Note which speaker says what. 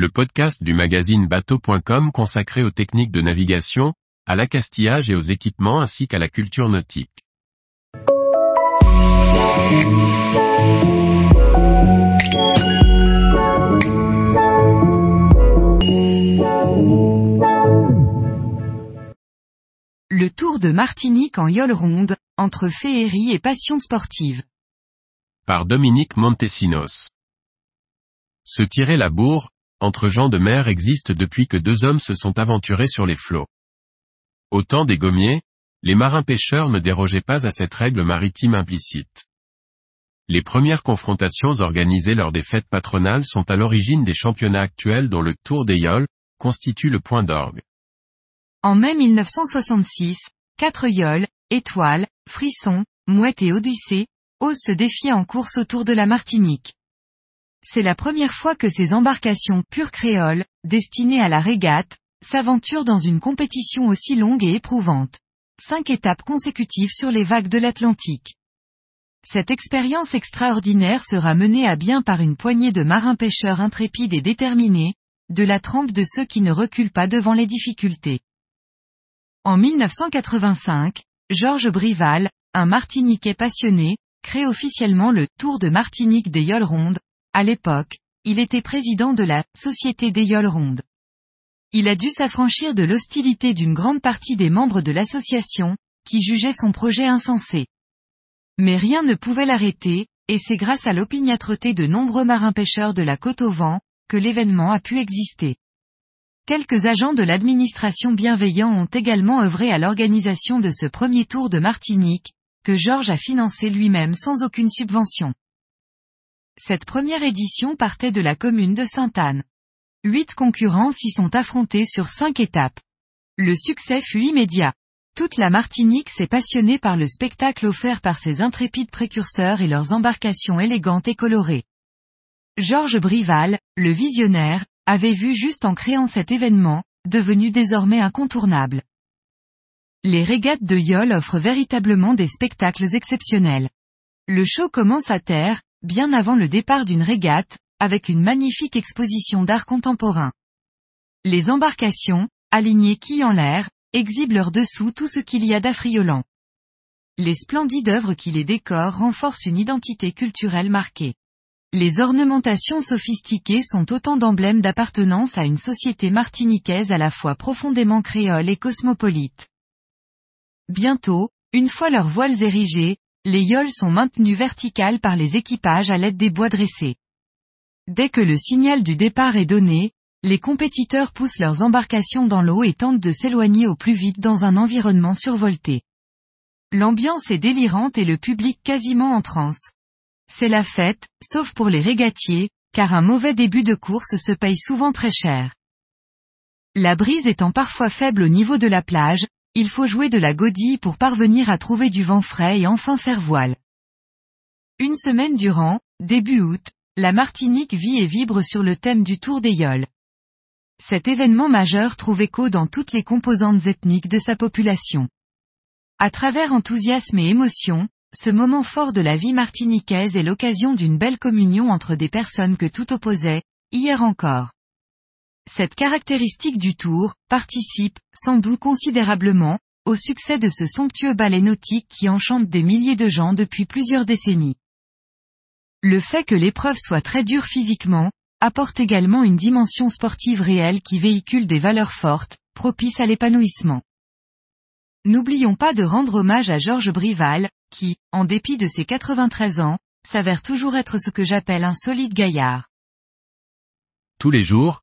Speaker 1: le podcast du magazine bateau.com consacré aux techniques de navigation, à l'accastillage et aux équipements ainsi qu'à la culture nautique.
Speaker 2: Le Tour de Martinique en yole ronde, entre féerie et passion sportive.
Speaker 1: Par Dominique Montesinos. Se tirer la bourre, entre gens de mer existe depuis que deux hommes se sont aventurés sur les flots. Au temps des gommiers, les marins-pêcheurs ne dérogeaient pas à cette règle maritime implicite. Les premières confrontations organisées lors des fêtes patronales sont à l'origine des championnats actuels dont le Tour des Yoles constitue le point d'orgue.
Speaker 2: En mai 1966, quatre yoles, étoiles, frissons, mouettes et odyssées, osent se défier en course autour de la Martinique. C'est la première fois que ces embarcations pures créoles, destinées à la régate, s'aventurent dans une compétition aussi longue et éprouvante. Cinq étapes consécutives sur les vagues de l'Atlantique. Cette expérience extraordinaire sera menée à bien par une poignée de marins-pêcheurs intrépides et déterminés, de la trempe de ceux qui ne reculent pas devant les difficultés. En 1985, Georges Brival, un Martiniquais passionné, crée officiellement le Tour de Martinique des Yoles Rondes. À l'époque, il était président de la Société des Yoles Rondes. Il a dû s'affranchir de l'hostilité d'une grande partie des membres de l'association, qui jugeaient son projet insensé. Mais rien ne pouvait l'arrêter, et c'est grâce à l'opiniâtreté de nombreux marins-pêcheurs de la côte au vent, que l'événement a pu exister. Quelques agents de l'administration bienveillants ont également œuvré à l'organisation de ce premier tour de Martinique, que Georges a financé lui-même sans aucune subvention. Cette première édition partait de la commune de Sainte-Anne. Huit concurrents s'y sont affrontés sur cinq étapes. Le succès fut immédiat. Toute la Martinique s'est passionnée par le spectacle offert par ces intrépides précurseurs et leurs embarcations élégantes et colorées. Georges Brival, le visionnaire, avait vu juste en créant cet événement, devenu désormais incontournable. Les régates de Yole offrent véritablement des spectacles exceptionnels. Le show commence à terre, bien avant le départ d'une régate, avec une magnifique exposition d'art contemporain. Les embarcations, alignées quilles en l'air, exhibent leur dessous tout ce qu'il y a d'affriolant. Les splendides œuvres qui les décorent renforcent une identité culturelle marquée. Les ornementations sophistiquées sont autant d'emblèmes d'appartenance à une société martiniquaise à la fois profondément créole et cosmopolite. Bientôt, une fois leurs voiles érigées, les yoles sont maintenues verticales par les équipages à l'aide des bois dressés. Dès que le signal du départ est donné, les compétiteurs poussent leurs embarcations dans l'eau et tentent de s'éloigner au plus vite dans un environnement survolté. L'ambiance est délirante et le public quasiment en transe. C'est la fête, sauf pour les régatiers, car un mauvais début de course se paye souvent très cher. La brise étant parfois faible au niveau de la plage, il faut jouer de la godille pour parvenir à trouver du vent frais et enfin faire voile. Une semaine durant, début août, la Martinique vit et vibre sur le thème du Tour des Yoles. Cet événement majeur trouve écho dans toutes les composantes ethniques de sa population. À travers enthousiasme et émotion, ce moment fort de la vie martiniquaise est l'occasion d'une belle communion entre des personnes que tout opposait, hier encore. Cette caractéristique du tour, participe, sans doute considérablement, au succès de ce somptueux ballet nautique qui enchante des milliers de gens depuis plusieurs décennies. Le fait que l'épreuve soit très dure physiquement, apporte également une dimension sportive réelle qui véhicule des valeurs fortes, propices à l'épanouissement. N'oublions pas de rendre hommage à Georges Brival, qui, en dépit de ses 93 ans, s'avère toujours être ce que j'appelle un solide gaillard.
Speaker 1: Tous les jours,